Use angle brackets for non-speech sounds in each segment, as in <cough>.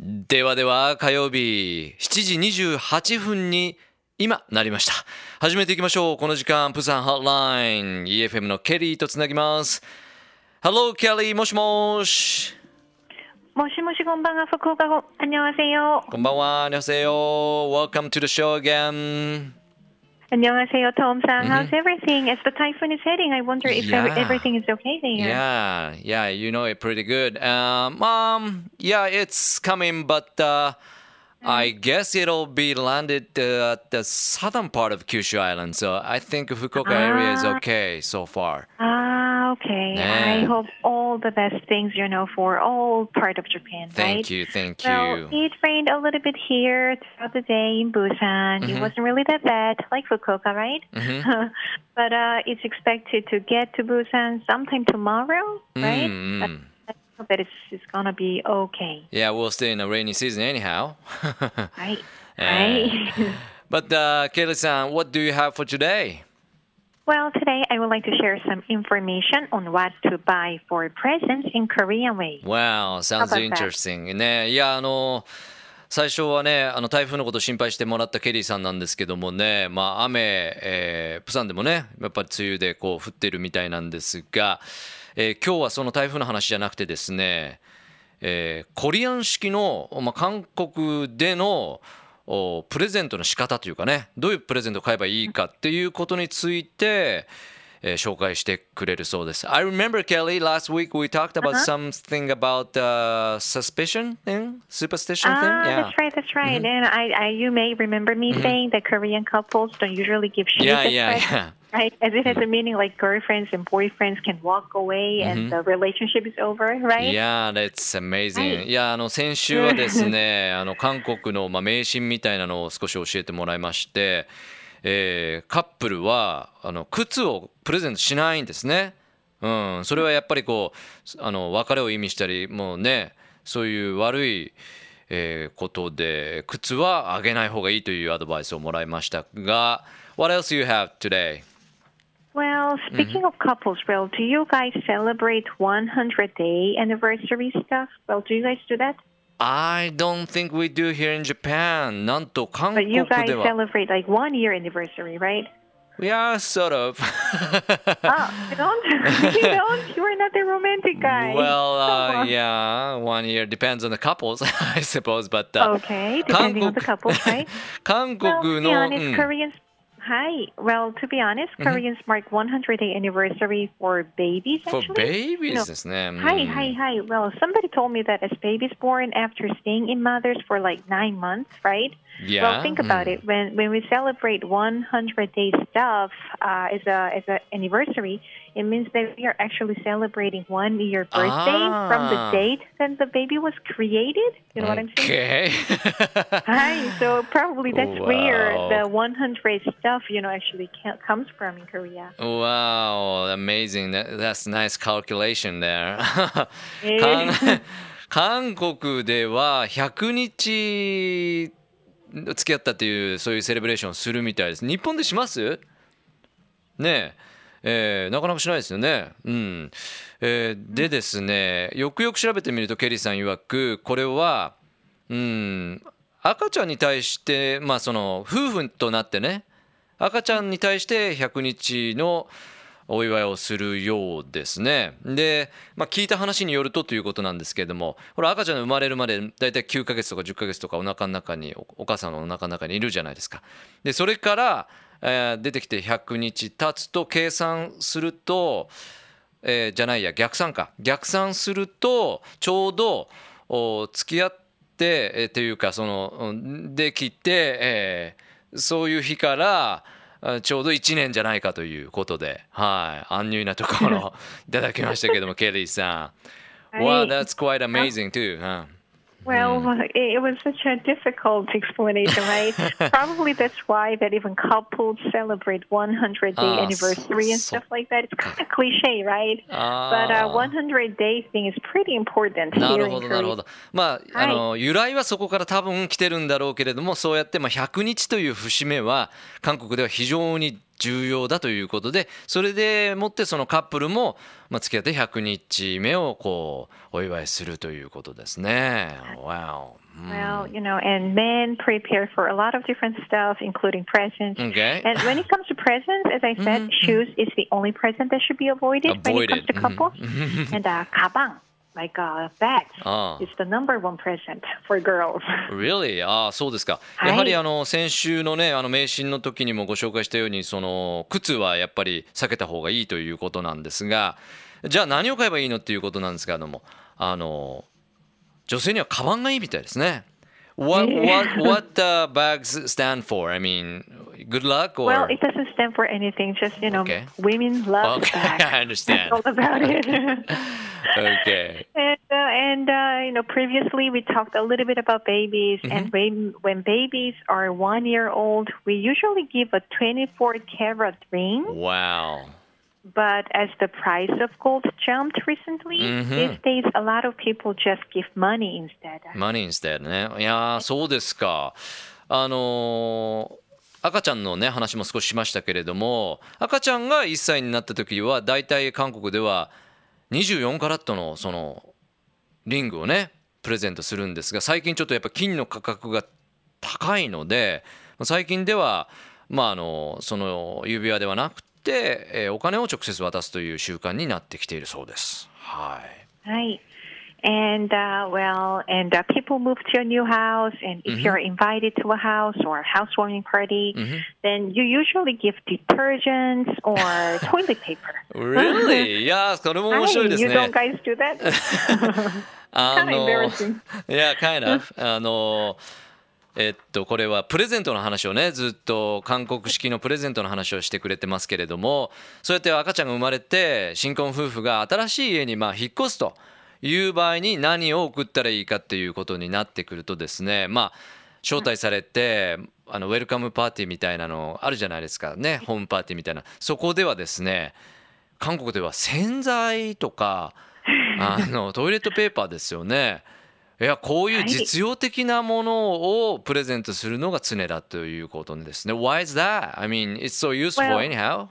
ではでは火曜日7時28分に今なりました始めていきましょうこの時間プサンハットライン EFM のケリーとつなぎます Hello Kelly もしもしもしもしこんばんは福岡語안녕하세요こんばんは안녕하세요 Welcome to the show again 안녕하세요 Tom san how's everything as the typhoon is heading I wonder if Yeah. everything is okay there Yeah, yeah, you know it pretty good. Um, um yeah, it's coming, but uh, I guess it'll be landed uh, at the southern part of Kyushu Island. So I think Fukuoka area is Ah. okay so far. ah okay. I hope all the best things you know for all part of Japan Thank right you, thank Well, you. it rained a little bit here throughout the day in Busan. Mm-hmm. It wasn't really that bad, like Fukuoka, right? <laughs> but uh, it's expected to get to Busan sometime tomorrow, right? Mm, mm. I hope that it's, it's gonna be okay, Yeah, we'll stay in a rainy season anyhow. <laughs> right? Yeah. Right. <laughs> but uh, Kelly-san, what do you have for today? Well, today I would like to share some information on what to buy for presents in Korean way. Wow, sounds interesting. ね、いや、あの、最初はね、あの台風のこと心配してもらったケリーさんなんですけどもね、まあ、雨、えープサンでもね、やっぱり梅雨でこう降ってるみたいなんですが、えー今日はその台風の話じゃなくてですね、えーコリアン式の、まあ、韓国でのおプレゼントの仕方というかねどういうプレゼントを買えばいいかっていうことについて、えー紹介してくれるそうです。I remember Kelly last week we talked about something about uh, suspicion thing, superstition Ah, thing. Yeah. that's right, that's right. Mm-hmm. And I, I, you may remember me saying that Korean couples don't usually give shoes Yeah, yeah, yeah. right? As it has a meaning like girlfriends and boyfriends can walk away and the relationship is over, right? Yeah, that's amazing. はいいや、あの先週はですね、あの韓国のまあ迷信みたいなのを少し教えてもらいまして、えーカップルはあの靴をプレゼントしないんですね。うん、それはやっぱりこうあの別れを意味したり、もうね、そういう悪い。えーことで靴はあげない方がいいというアドバイスをもらいましたが What else you have today? Well, speaking of couples, well, do you guys celebrate 100 day anniversary stuff? Well, do you guys do that? I don't think we do here in Japan なんと韓 But 国 you guys では celebrate like one year anniversary, right? Yeah, sort of. Oh, <laughs> you don't? <laughs> you don't? You are not the romantic guy. well, uh, Come on. yeah, one year depends on the couples, <laughs> I suppose. But uh, Okay, depending on the couples, right? 韓 Well, 国 to be の、 honest, うん Koreans. Hi. Well, to be honest, mm-hmm. Koreans mark 100th anniversary for babies. For actually. babies, no. mm. Hi, hi, hi. Well, somebody told me that as babies born after staying in mothers for like nine months, right? Yeah. Well, think about mm. it. When when we celebrate 100 days stuff uh, as a as an anniversary, it means that we are actually celebrating one year birthday from the Ah. date that the baby was created. You know what I'm saying? Okay. <laughs> Hi. So probably that's where Wow. the 100 stuff, you know, actually ca- comes from in Korea. wow, amazing. That, that's nice calculation there. え韓韓国では100日付き合ったっていうそういうセレブレーションをするみたいです。日本でしますねえ <laughs> <laughs> えーなかなかしないですよね。うんえーでですねよくよく調べてみるとケリーさん曰くこれは、うん、赤ちゃんに対して、まあ、その夫婦となってね赤ちゃんに対して100日のお祝いをするようですね。で、まあ、聞いた話によるとということなんですけれどもほら赤ちゃんが生まれるまで大体9ヶ月とか10ヶ月とかお腹の中におお母さんのお腹の中にいるじゃないですか。でそれから、えー出てきて100日経つと計算すると、えーじゃないや逆算か逆算するとちょうどお付き合って、えーっていうかそのうんできて、えーそういう日からあちょうど1年じゃないかということで、はい、安入なところ <laughs> いただきましたけども、ケリーさん。はい Wow, that's quite amazing too. うん Well, it, was such a difficult explanation, right? Probably that's why that even couples celebrate 100 day Ah, anniversary and stuff like that. It's kind of cliche, right? But uh, 100 day thing is pretty important なるほどなるほ.どまあ、はいあの由来はそこから多分来てるんだろうけれどもそうやってまあ100日という節目は韓国では非常に重要だということでそれでもってそのカップルも、まあ、付き合って100日目をこうお祝いするということですね。Wow. Well, you know, and men prepare for a lot of different stuff, including presents. Okay. And when it comes to presents, as I said, shoes is the only present that should be avoided, when it comes Avoided. to couples. and uh, 가 방, like uh, bags, Ah. is the number one present for girls. <laughs> Really? ああそうですか。はいやはりあの先週のねあの迷信の時にもご紹介したようにその靴はやっぱり避けた方がいいということなんですがじゃあ何を買えばいいのっていうことなんですけれどもあの女性にはカバンがいいみたいですね。What what <laughs> what the bags stand for? I mean, good luck or Well, it doesn't stand for anything. Just you know, Okay. women love Okay, <laughs> bags. I understand. That's all about it. <laughs> okay. And uh, and uh, you know, previously we talked a little bit about babies, Mm-hmm. and when when babies are one year old, we usually give a 24 carat ring. Wow. But as the price of gold jumped recently, Mhm. these days a lot of people just give money instead. Money instead ね。いやーそうですか。あのー赤ちゃんのね話も少ししましたけれども赤ちゃんが1歳になった時は大体韓国では24カラットのそのリングをねプレゼントするんですが最近ちょっとやっぱ金の価格が高いので最近ではまああのその指輪ではなくて、えーお金を直接渡すという習慣になってきているそうです。はい。Right. And uh, well, and uh, people move to a new house, and if you're invited to a house or a housewarming party, then you usually give detergents or toilet paper. Really? いやーそれも面白いです you ね。don't guys do that? あ Kinda embarrassing. いや、kind of あの、えっと、これはプレゼントの話をね、ずっと韓国式のプレゼントの話をしてくれてますけれども、そうやって赤ちゃんが生まれて、新婚夫婦が新しい家にまあ引っ越すという場合に何を送ったらいいかっていうことになってくるとですね、まあ、招待されて、あのウェルカムパーティーみたいなのあるじゃないですかね、ホームパーティーみたいな。そこではですね、韓国では洗剤とか <laughs> あのトイレットペーパーですよね。いやこういう実用的なものをプレゼントするのが常だということですね。Why is that? I mean, it's so useful Well- anyhow.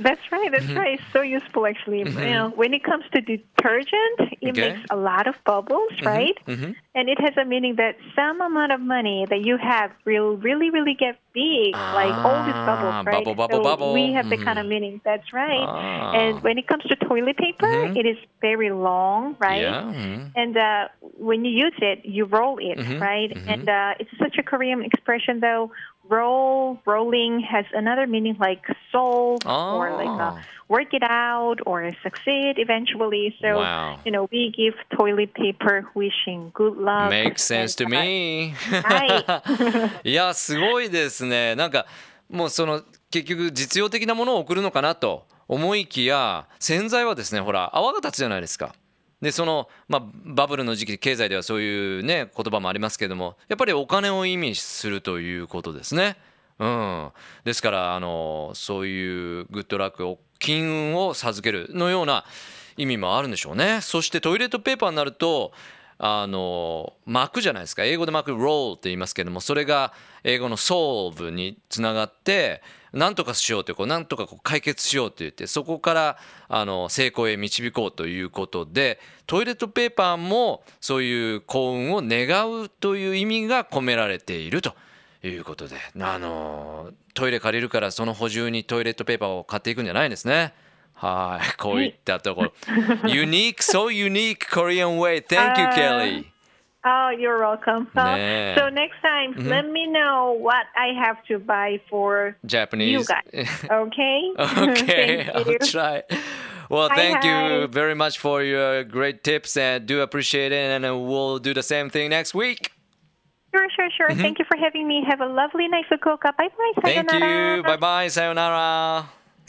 That's right. That's right. It's so useful, actually. You know, when it comes to detergent, it Okay. makes a lot of bubbles, right? And it has a meaning that some amount of money that you have will really, really get big, like all these Ah, bubbles, right? bubble, bubble, so bubble. We have the kind of meaning. That's right. Ah. And when it comes to toilet paper, it is very long, right? Yeah. mhm. And uh, when you use it, you roll it, Mm-hmm. right? And uh, it's such a Korean expression, though. Roll, rolling has another meaning like solve or like uh, Oh. work it out or succeed eventually. So, Wow. you know, we give toilet paper wishing good luck. Makes sense to uh, me. はいやすごいですね。なんかもうその結局実用的なものを送るのかなと思いきや洗剤はですねほら泡が立つじゃないですか。でその、まあ、バブルの時期経済ではそういうね言葉もありますけどもやっぱりお金を意味するということですね。うん、ですからあのそういうグッドラックを金運を授けるのような意味もあるんでしょうね。そしてトイレットペーパーになるとあの巻くじゃないですか英語で巻く roll って言いますけどもそれが英語の solve につながって何とかしようってこう何とかこう解決しようって言ってそこからあの成功へ導こうということでトイレットペーパーもそういう幸運を願うという意味が込められているということであのトイレ借りるからその補充にトイレットペーパーを買っていくんじゃないんですね。はい、こういったところ。unique, so unique Korean way. Thank you, あー Kelly. Oh, you're welcome. Well, 네. So next time, let me know what I have to buy for you Japanese. guys. <laughs> <laughs> <laughs> Okay? okay, Thank you. I'll try. Well, Hi, thank you hi. very much for your great tips and do appreciate it. And uh, we'll do the same thing next week. Sure, sure, sure. Thank you for having me. Have a lovely night, Fukuoka. Bye bye. Thank you. Bye bye. Sayonara.